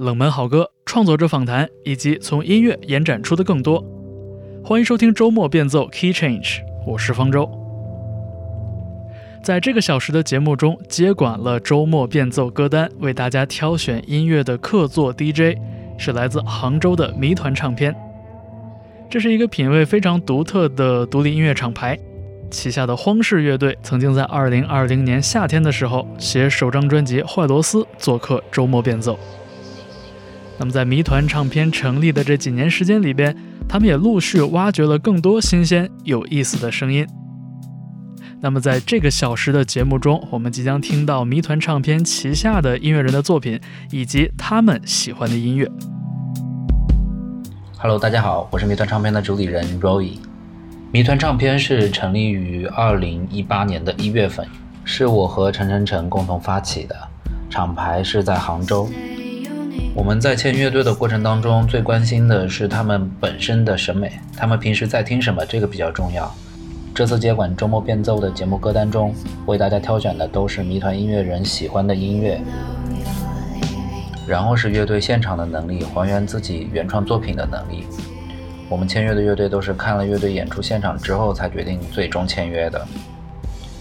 冷门好歌、创作者访谈，以及从音乐延展出的更多。欢迎收听周末变奏 Key Change，我是方舟。在这个小时的节目中，接管了周末变奏歌单，为大家挑选音乐的客座 DJ 是来自杭州的谜团唱片。这是一个品味非常独特的独立音乐厂牌。旗下的荒氏乐队曾经在2020年夏天的时候写首张专辑《坏螺丝》，做客周末变奏。那么在谜团唱片成立的这几年时间里边，他们也陆续挖掘了更多新鲜有意思的声音。那么在这个小时的节目中，我们即将听到谜团唱片旗下的音乐人的作品以及他们喜欢的音乐。Hello，大家好，我是谜团唱片的主理人 Roy。谜团唱片是成立于二零一八年的一月份，是我和陈晨晨共同发起的，厂牌是在杭州。我们在签乐队的过程当中，最关心的是他们本身的审美，他们平时在听什么，这个比较重要。这次接管周末变奏的节目歌单中，为大家挑选的都是谜团音乐人喜欢的音乐，然后是乐队现场的能力，还原自己原创作品的能力。我们签约的乐队都是看了乐队演出现场之后才决定最终签约的。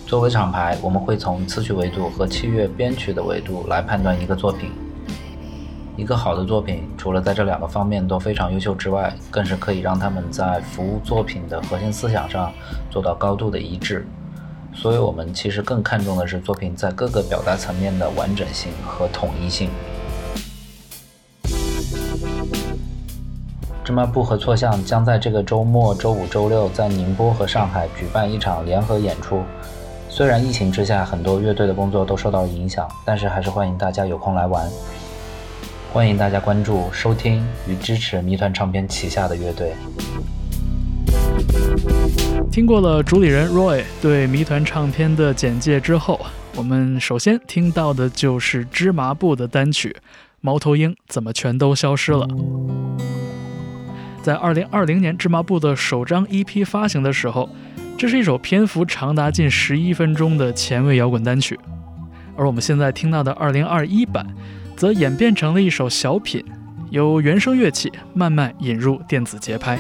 作为厂牌，我们会从词曲维度和器乐编曲的维度来判断一个作品。一个好的作品，除了在这两个方面都非常优秀之外，更是可以让他们在服务作品的核心思想上做到高度的一致。所以，我们其实更看重的是作品在各个表达层面的完整性和统一性。芝麻布和错相将在这个周末周五、周六在宁波和上海举办一场联合演出。虽然疫情之下很多乐队的工作都受到了影响，但是还是欢迎大家有空来玩。欢迎大家关注、收听与支持谜团唱片旗下的乐队。听过了主理人 Roy 对谜团唱片的简介之后，我们首先听到的就是芝麻布的单曲《猫头鹰怎么全都消失了》。在二零二零年，芝麻布的首张 EP 发行的时候，这是一首篇幅长达近十一分钟的前卫摇滚单曲。而我们现在听到的二零二一版，则演变成了一首小品，由原声乐器慢慢引入电子节拍。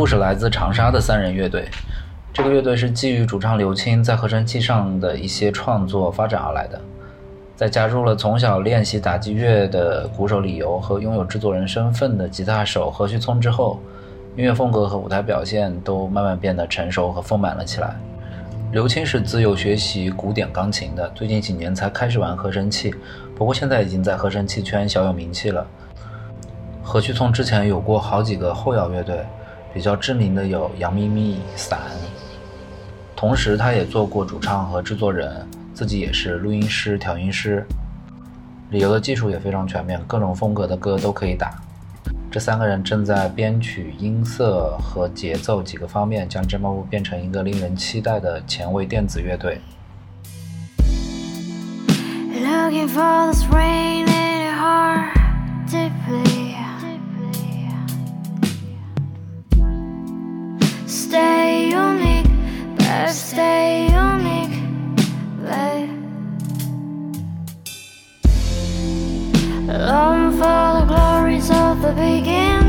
不是来自长沙的三人乐队，这个乐队是基于主唱刘青在合成器上的一些创作发展而来的。在加入了从小练习打击乐的鼓手李由和拥有制作人身份的吉他手何旭聪之后，音乐风格和舞台表现都慢慢变得成熟和丰满了起来。刘青是自幼学习古典钢琴的，最近几年才开始玩合成器，不过现在已经在合成器圈小有名气了。何旭聪之前有过好几个后摇乐队，比较知名的有《杨咪咪》《伞》。同时，他也做过主唱和制作人，自己也是录音师、调音师。旅游的技术也非常全面，各种风格的歌都可以打。这三个人正在编曲、音色和节奏几个方面，将 j a 屋 u 变成一个令人期待的前卫电子乐队。Looking for the rain in heart deeply. stay unique, better stay unique, babe. Long for the glories of the beginning.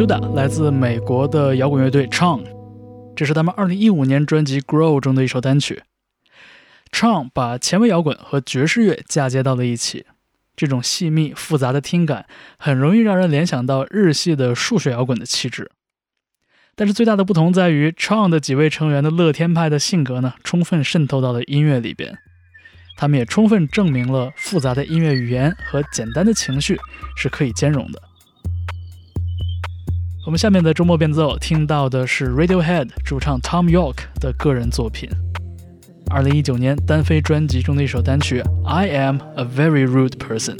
Suda》来自美国的摇滚乐队 Chong，这是他们2015年专辑《Grow》中的一首单曲。Chang 把前卫摇滚和爵士乐嫁接到了一起，这种细密复杂的听感很容易让人联想到日系的数学摇滚的气质。但是最大的不同在于，Chong 的几位成员的乐天派的性格呢，充分渗透到了音乐里边。他们也充分证明了复杂的音乐语言和简单的情绪是可以兼容的。我们下面的周末变奏听到的是 Radiohead 主唱 Tom York 的个人作品，二零一九年单飞专辑中的一首单曲《I Am a Very Rude Person》。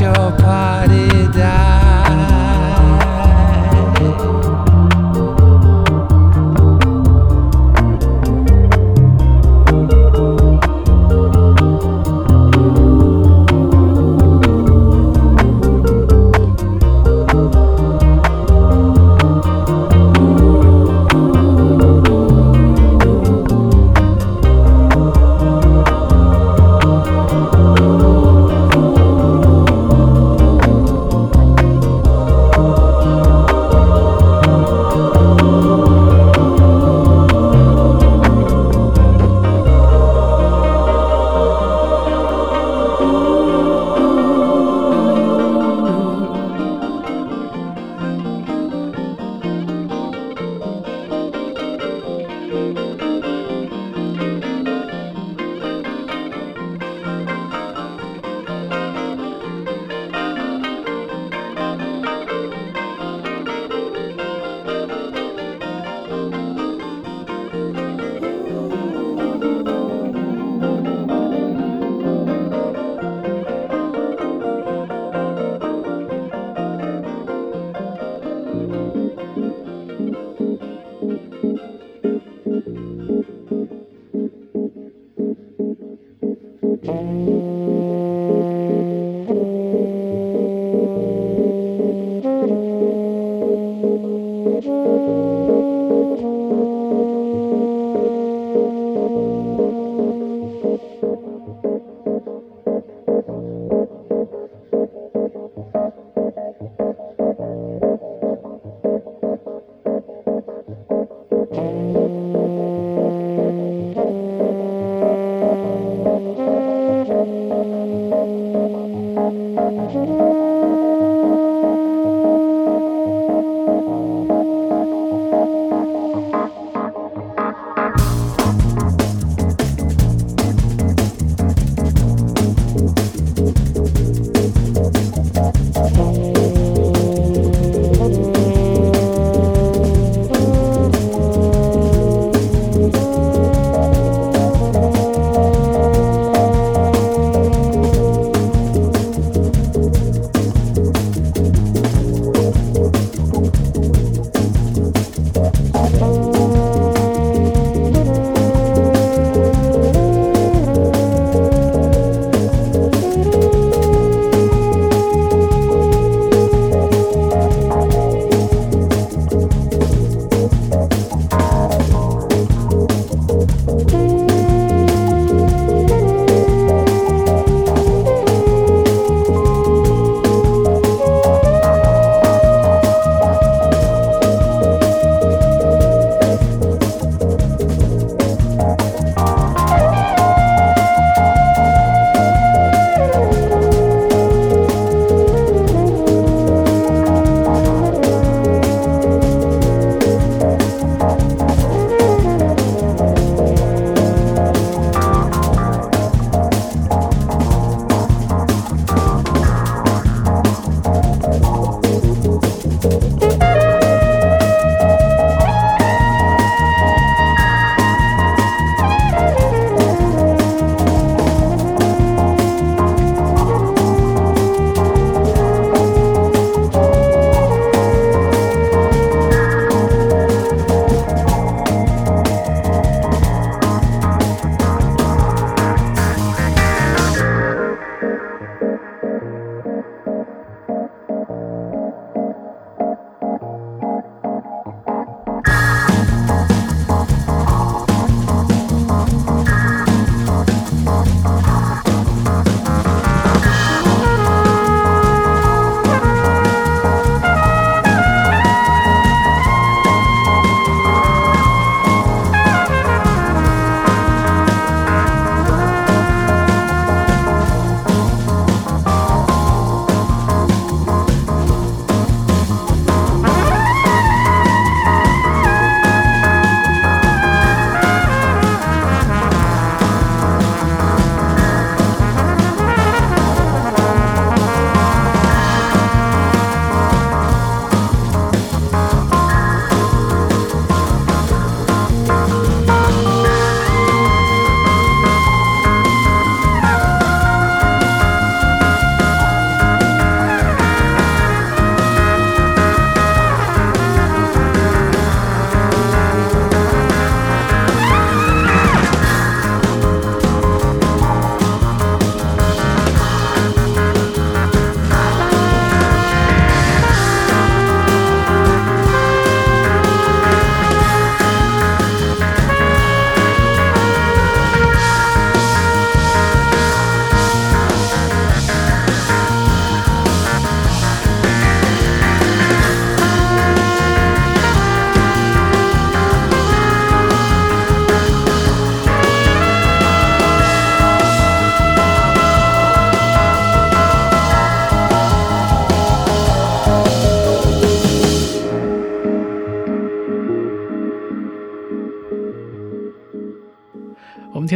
your body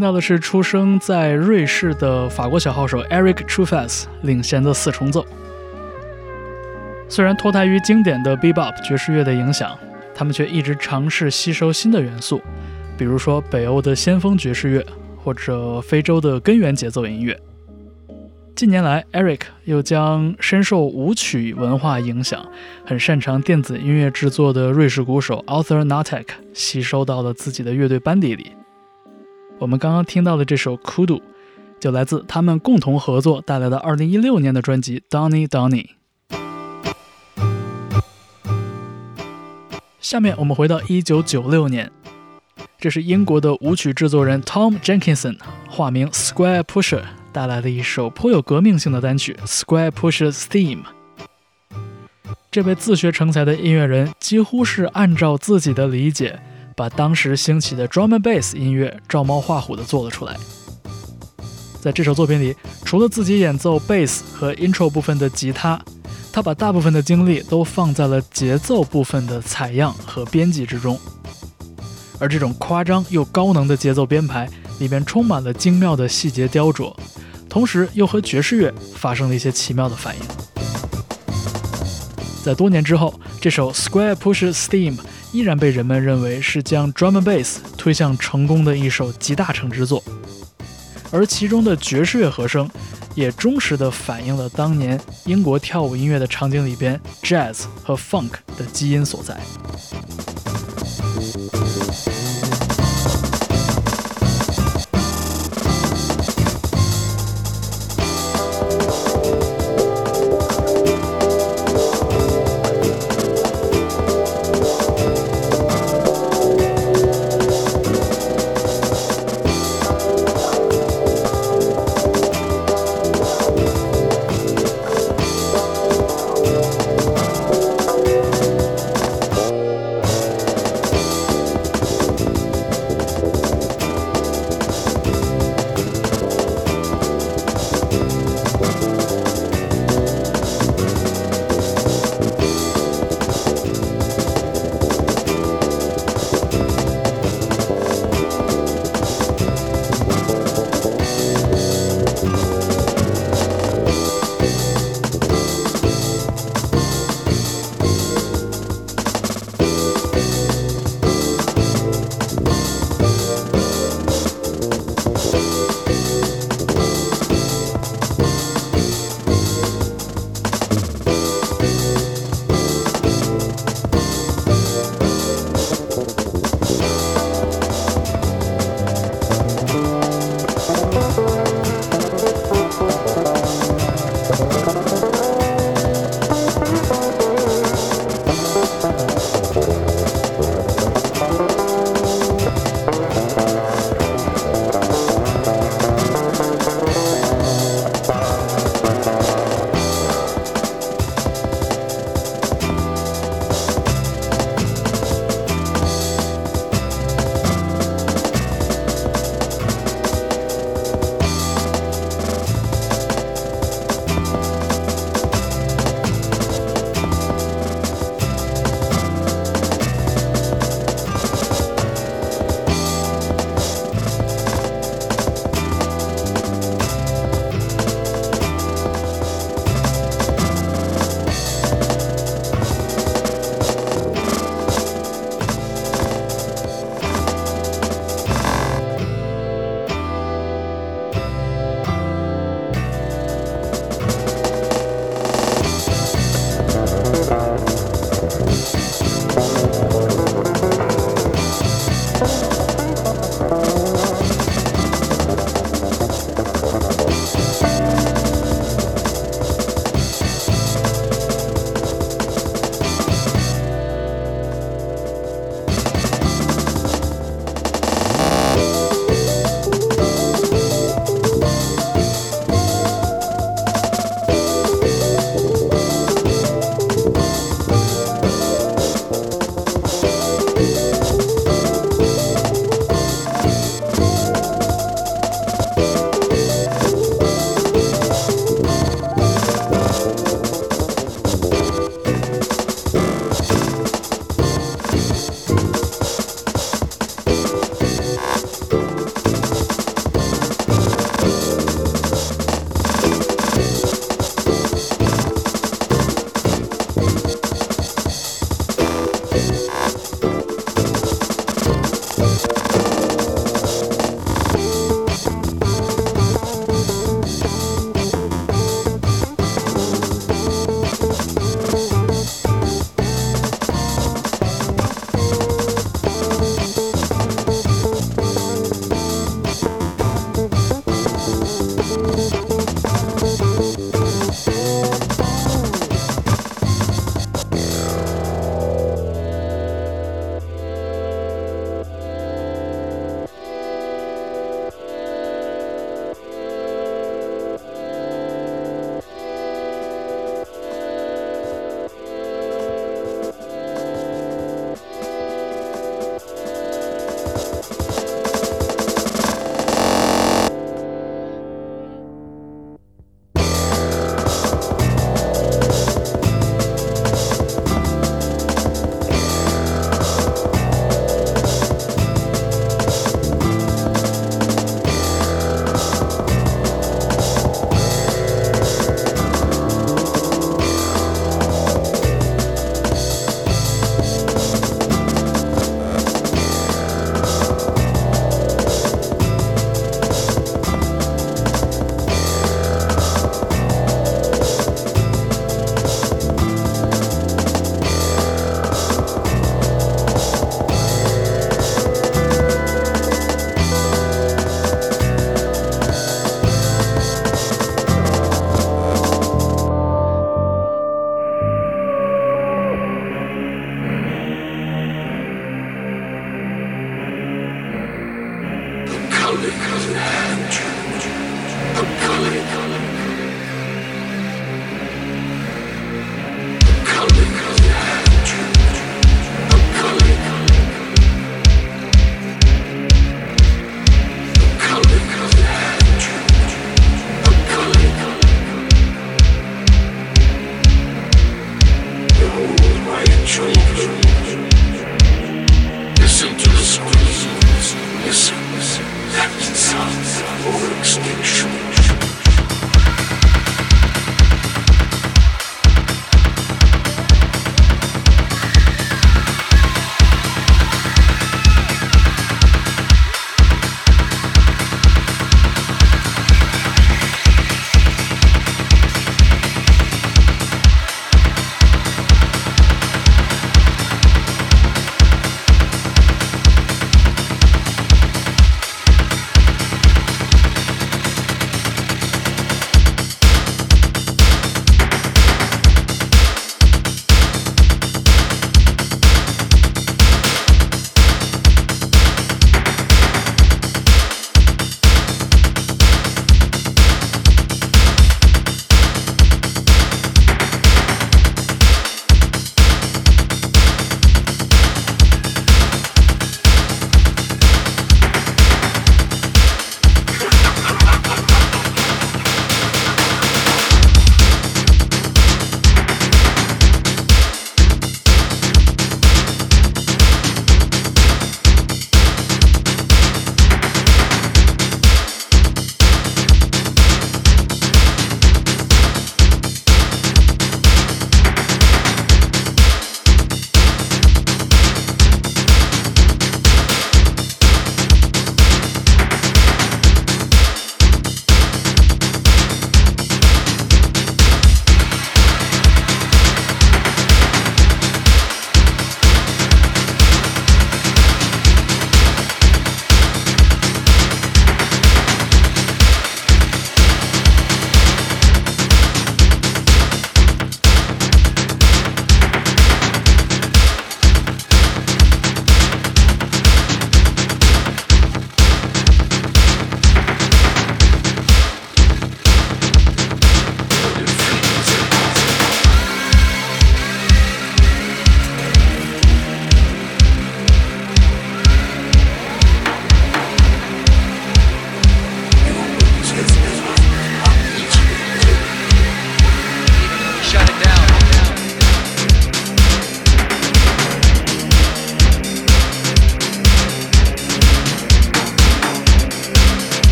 听到的是出生在瑞士的法国小号手 Eric Truffaz 领衔的四重奏。虽然脱胎于经典的 Bebop 爵士乐的影响，他们却一直尝试吸收新的元素，比如说北欧的先锋爵士乐，或者非洲的根源节奏音乐。近年来，Eric 又将深受舞曲文化影响、很擅长电子音乐制作的瑞士鼓手 Arthur Natek 吸收到了自己的乐队班底里。我们刚刚听到的这首《Kudu》，就来自他们共同合作带来的2016年的专辑《Donny Donny》。下面我们回到一九九六年，这是英国的舞曲制作人 Tom Jenkinson（ 化名 Square Pusher） 带来的一首颇有革命性的单曲《Square Pusher's Theme》。这位自学成才的音乐人几乎是按照自己的理解，把当时兴起的 drum and bass 音乐照猫画虎地做了出来。在这首作品里，除了自己演奏 bass 和 intro 部分的吉他。他把大部分的精力都放在了节奏部分的采样和编辑之中，而这种夸张又高能的节奏编排里面充满了精妙的细节雕琢，同时又和爵士乐发生了一些奇妙的反应。在多年之后，这首 Square Push Steam 依然被人们认为是将 drum and bass 推向成功的一首集大成之作，而其中的爵士乐和声。也忠实地反映了当年英国跳舞音乐的场景里边 jazz 和 funk 的基因所在。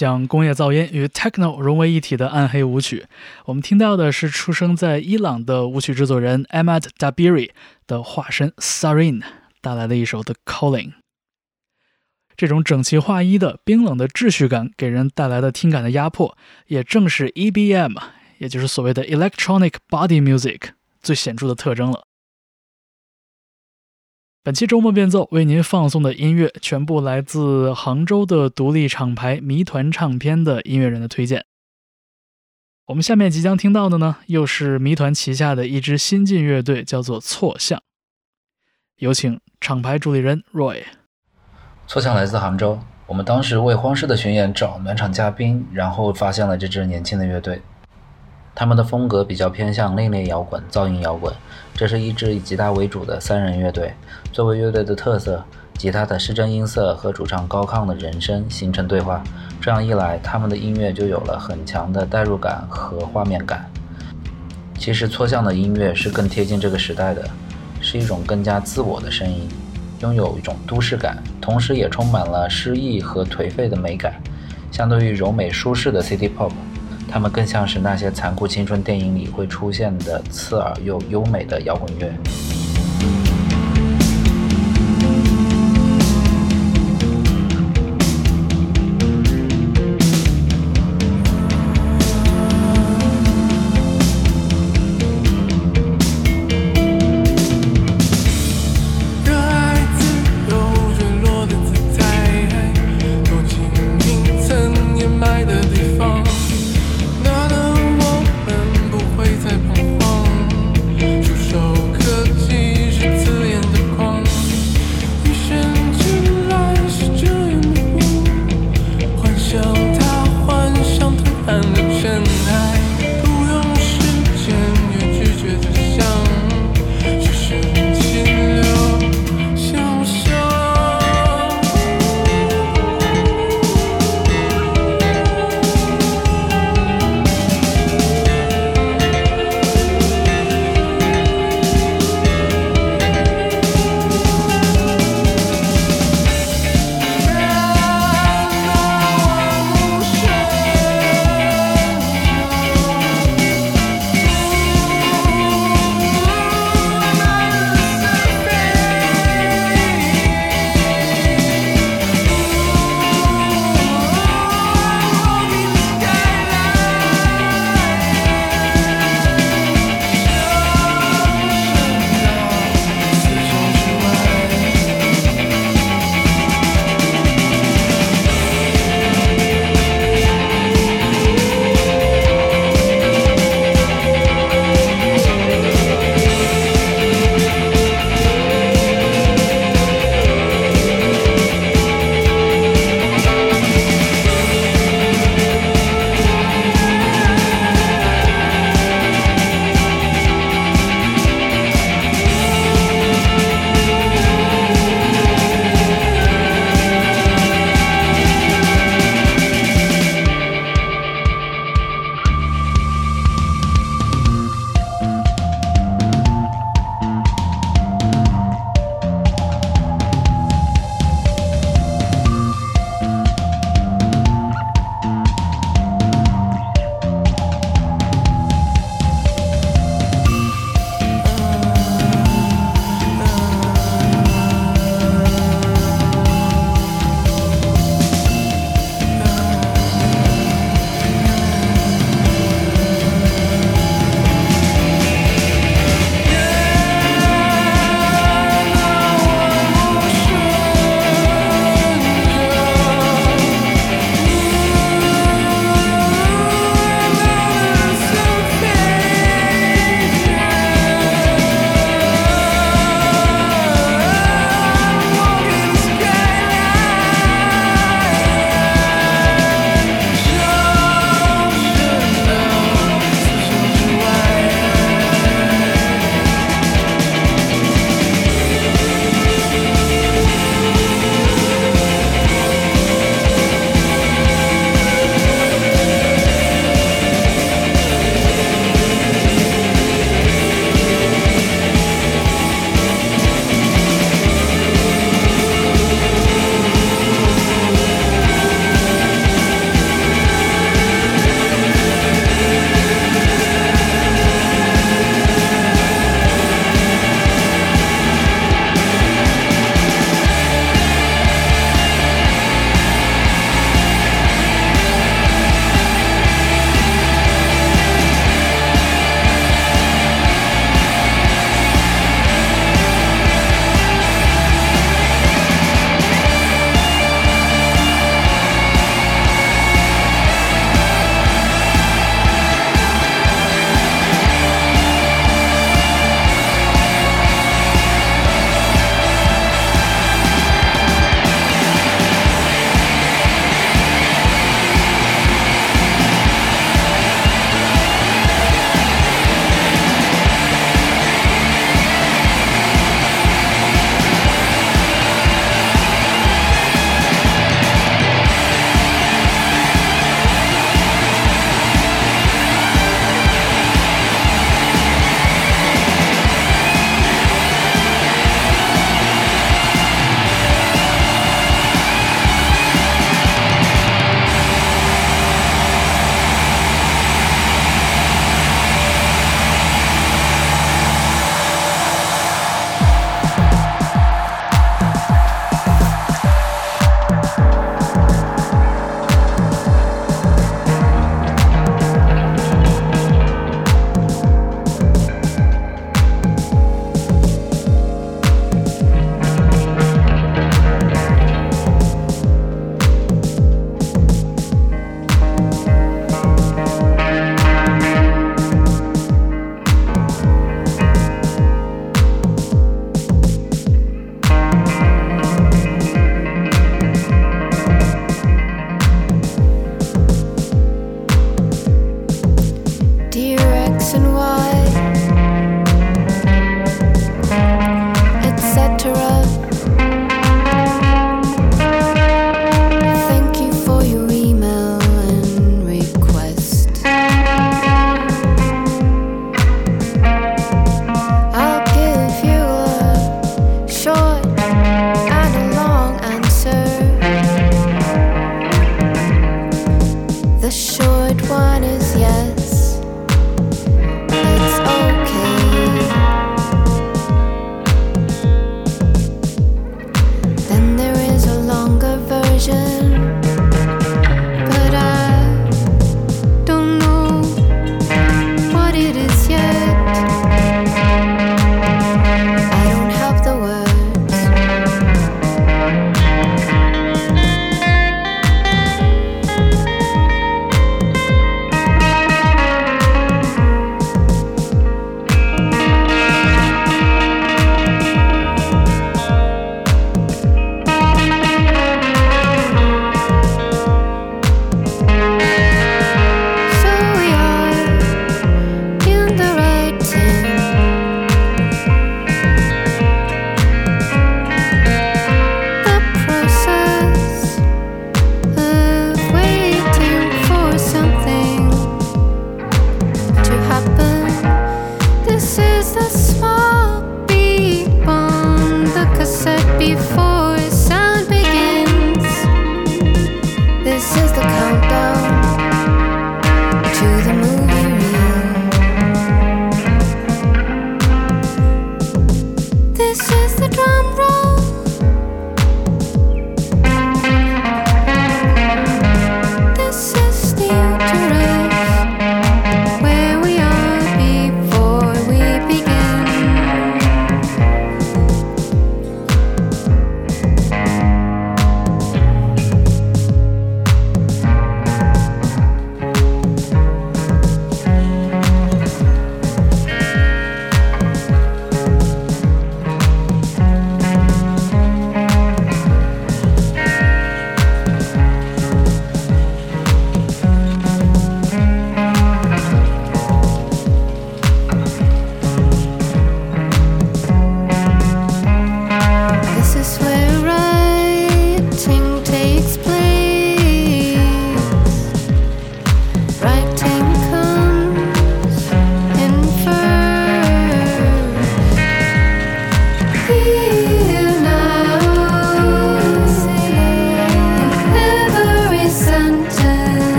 将工业噪音与 techno 融为一体的暗黑舞曲。我们听到的是出生在伊朗的舞曲制作人 Ahmad Dabiri 的化身 Sarin 带来的一首《The Calling》。这种整齐划一的冰冷的秩序感给人带来的听感的压迫，也正是 EBM，也就是所谓的 Electronic Body Music 最显著的特征了。本期周末变奏为您放送的音乐全部来自杭州的独立厂牌谜团唱片的音乐人的推荐。我们下面即将听到的呢，又是谜团旗下的一支新晋乐队，叫做错相。有请厂牌主理人 Roy。错相来自杭州，我们当时为荒市的巡演找暖场嘉宾，然后发现了这支年轻的乐队。他们的风格比较偏向另类摇滚、噪音摇滚。这是一支以吉他为主的三人乐队。作为乐队的特色，吉他的失真音色和主唱高亢的人声形成对话。这样一来，他们的音乐就有了很强的代入感和画面感。其实，错相的音乐是更贴近这个时代的，是一种更加自我的声音，拥有一种都市感，同时也充满了诗意和颓废的美感。相对于柔美舒适的 City Pop。他们更像是那些残酷青春电影里会出现的刺耳又优美的摇滚乐。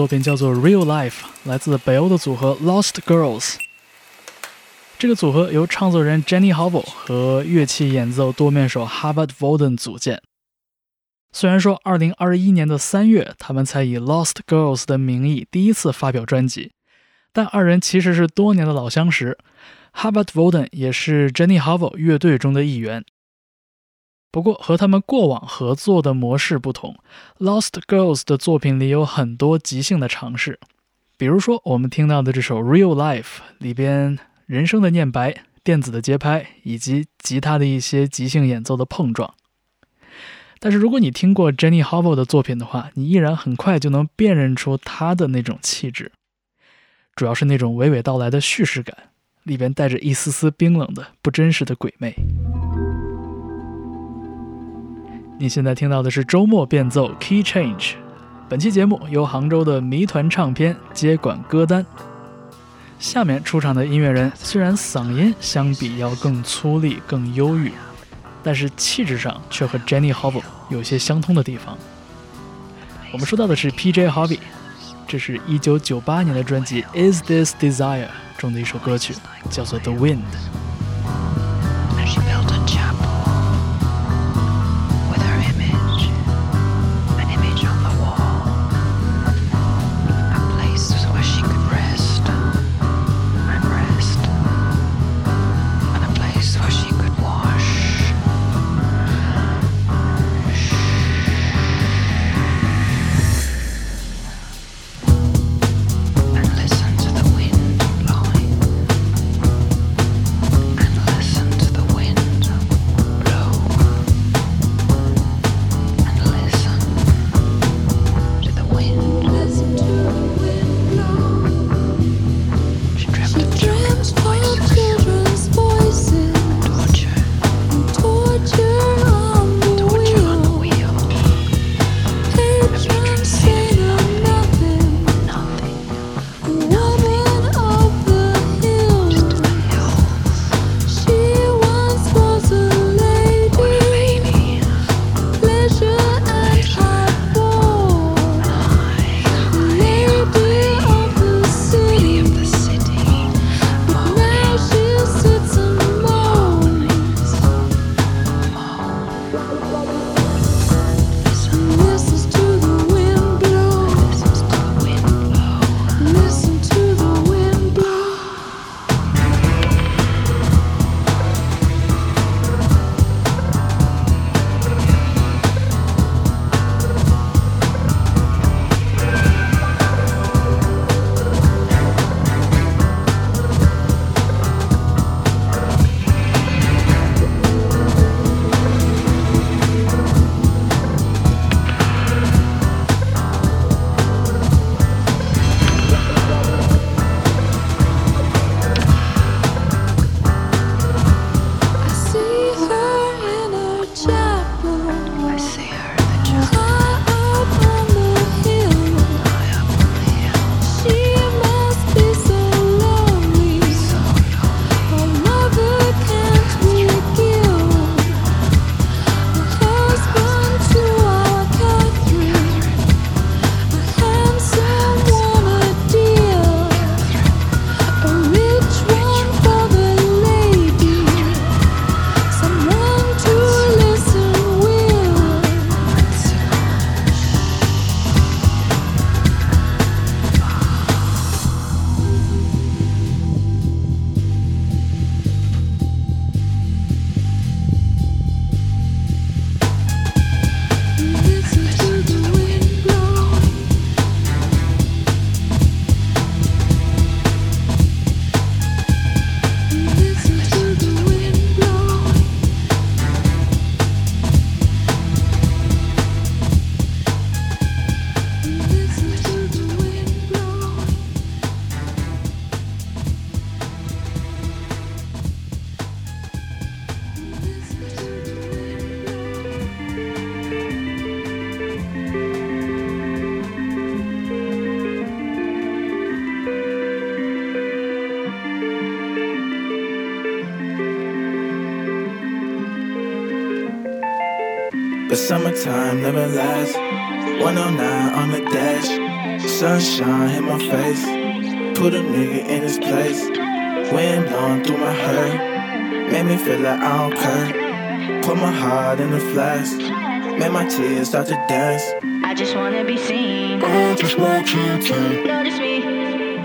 作品叫做《Real Life》，来自北欧的组合 Lost Girls。这个组合由唱作人 Jenny Hobble 和乐器演奏多面手 Hubert Volden 组建。虽然说2021年的三月，他们才以 Lost Girls 的名义第一次发表专辑，但二人其实是多年的老相识。Hubert Volden 也是 Jenny Hobble 乐队中的一员。不过和他们过往合作的模式不同，Lost Girls 的作品里有很多即兴的尝试，比如说我们听到的这首《Real Life》里边人声的念白、电子的节拍以及吉他的一些即兴演奏的碰撞。但是如果你听过 Jenny Hobble 的作品的话，你依然很快就能辨认出他的那种气质，主要是那种娓娓道来的叙事感，里边带着一丝丝冰冷的不真实的鬼魅。你现在听到的是周末变奏 Key Change。本期节目由杭州的谜团唱片接管歌单。下面出场的音乐人虽然嗓音相比要更粗粝、更忧郁，但是气质上却和 Jenny Hobble 有些相通的地方。我们说到的是 P.J. Hobby，这是一九九八年的专辑《Is This Desire》中的一首歌曲，叫做《The Wind》。Never last. 109 on the dash. Sunshine in my face. Put a nigga in his place. Wind blowing through my hair. Made me feel like I don't care. Put my heart in the flask. Made my tears start to dance. I just wanna be seen. I just want you to. Notice me.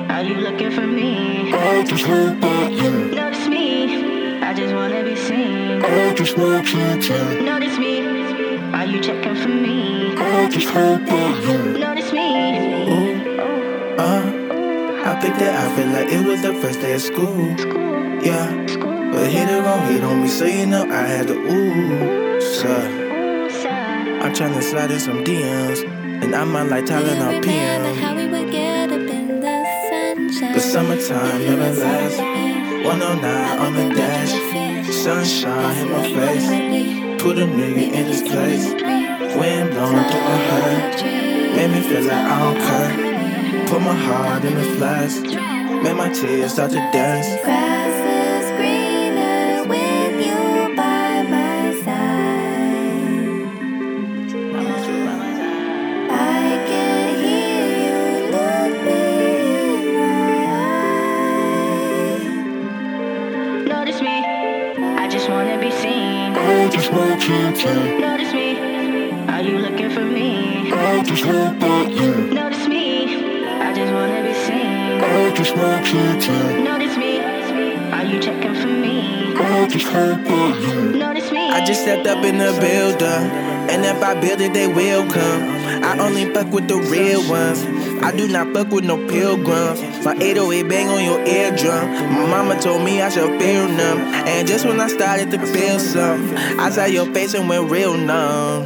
Are you looking for me? I just hope that you. Notice me. I just wanna be seen. I just want you to. Notice me. I just hope that you. Notice me. Ooh, uh, I picked that outfit like it was the first day of school. Yeah, but hit it gon' hit on me, so you know I had to ooh, sir. I'm tryna slide in some DMs, and I might like Tylenol PM. But summertime never lasts. 109 on the dash, sunshine in my face. Put a nigga in his place. Wind blowing through my hair, made me feel like I don't care. Put my heart in the flask, made my tears start to dance. Grass is greener with you just hope that you, Notice me. I just wanna be seen. I just want you to, Notice me. Are you checking for me? I just hope that you. Notice me. I just stepped up in the building, and if I build it, they will come. I only fuck with the real ones. I do not fuck with no pilgrims. My 808 bang on your eardrum. My mama told me I should feel numb. And just when I started to feel some, I saw your face and went real numb.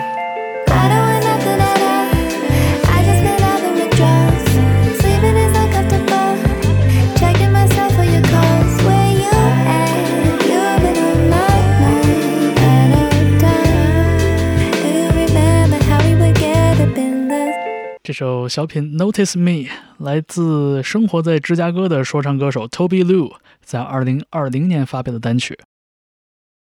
首小品《Notice Me》来自生活在芝加哥的说唱歌手 Toby Lou 在2020年发表的单曲，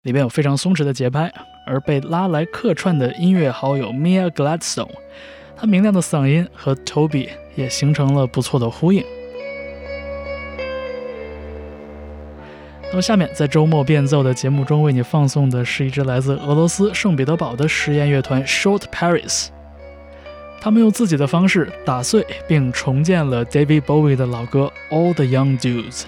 里边有非常松弛的节拍，而被拉来客串的音乐好友 Mia Gladstone，她明亮的嗓音和 Toby 也形成了不错的呼应。那么下面在周末变奏的节目中为你放送的是一支来自俄罗斯圣彼得堡的实验乐团 Short Paris。他们用自己的方式打碎并重建了 David Bowie 的老歌《All the Young Dudes》。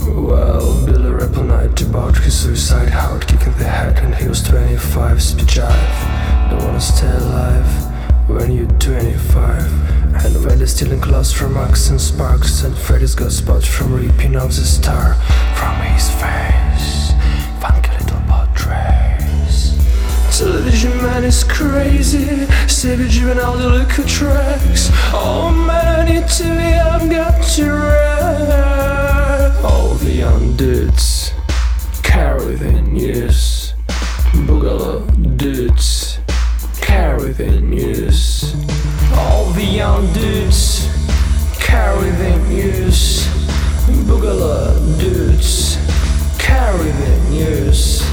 Well, Billy rap all night about his suicide, hard kick in the head, and he was 25, speed jive. Don't wanna stay alive when you're 25. And when they're stealing clothes from Max and Sparks, and Freddy's got spots from ripping off the star from his face. Funky little portraits. Television man is crazy, savage all the liquor tracks. Oh man, I need to be, I've got to rap. All the young dudes carry the news. Boogaloo carry the news. All the young dudes carry the news. Boogaloo dudes carry the news.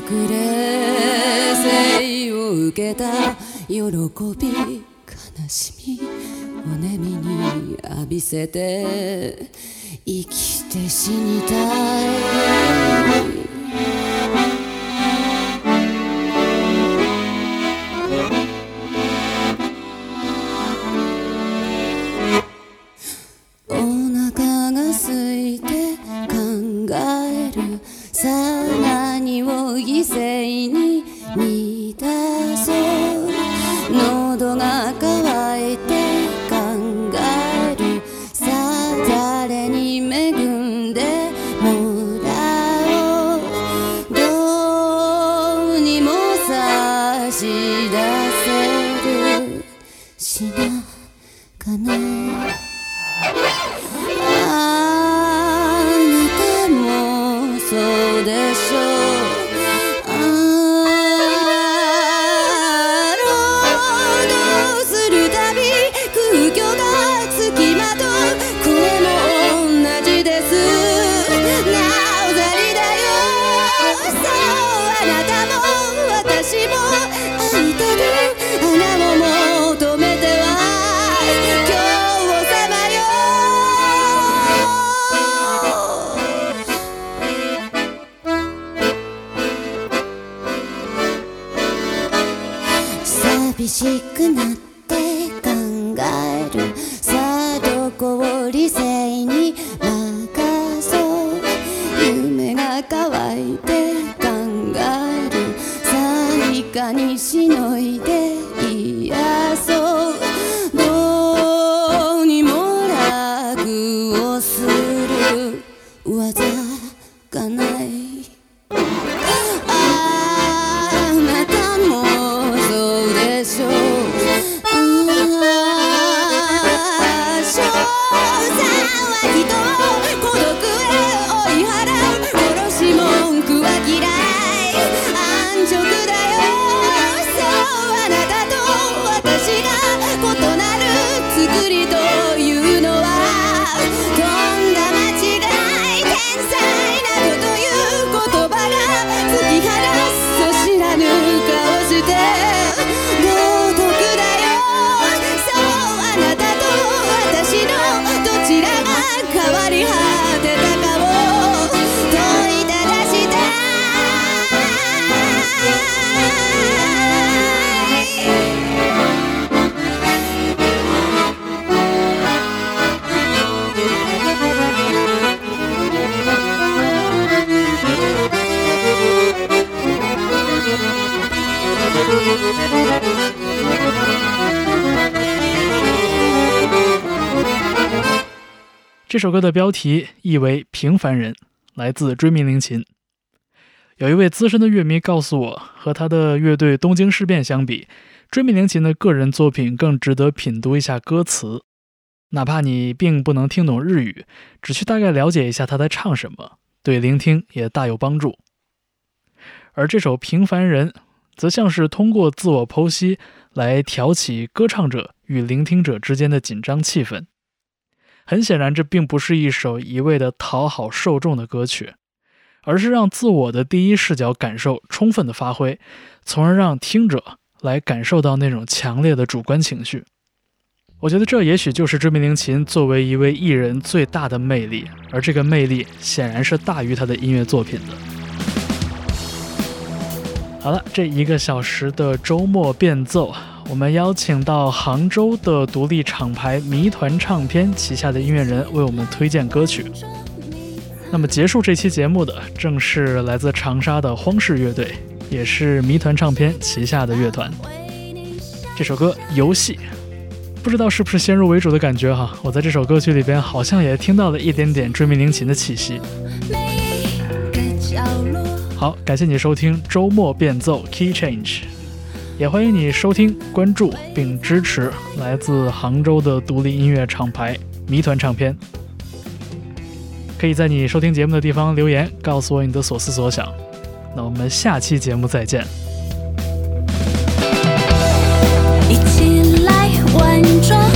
くれ。生を受けた喜び悲しみおねみに浴びせて生きて死にたい。这首歌的标题意为“平凡人”，来自追名林琴。有一位资深的乐迷告诉我，和他的乐队东京事变相比，追名林琴的个人作品更值得品读一下歌词。哪怕你并不能听懂日语，只需大概了解一下他在唱什么，对聆听也大有帮助。而这首《平凡人》则像是通过自我剖析来挑起歌唱者与聆听者之间的紧张气氛。很显然，这并不是一首一味的讨好受众的歌曲，而是让自我的第一视角感受充分的发挥，从而让听者来感受到那种强烈的主观情绪。我觉得这也许就是知名林檎作为一位艺人最大的魅力，而这个魅力显然是大于他的音乐作品的。好了，这一个小时的周末变奏，我们邀请到杭州的独立厂牌谜团唱片旗下的音乐人为我们推荐歌曲。那么结束这期节目的正是来自长沙的荒氏乐队，也是谜团唱片旗下的乐团。这首歌《游戏》。不知道是不是先入为主的感觉哈，我在这首歌曲里边好像也听到了一点点追名林琴的气息。好，感谢你收听周末变奏 Key Change，也欢迎你收听、关注并支持来自杭州的独立音乐厂牌谜团唱片。可以在你收听节目的地方留言，告诉我你的所思所想。那我们下期节目再见。一起来玩转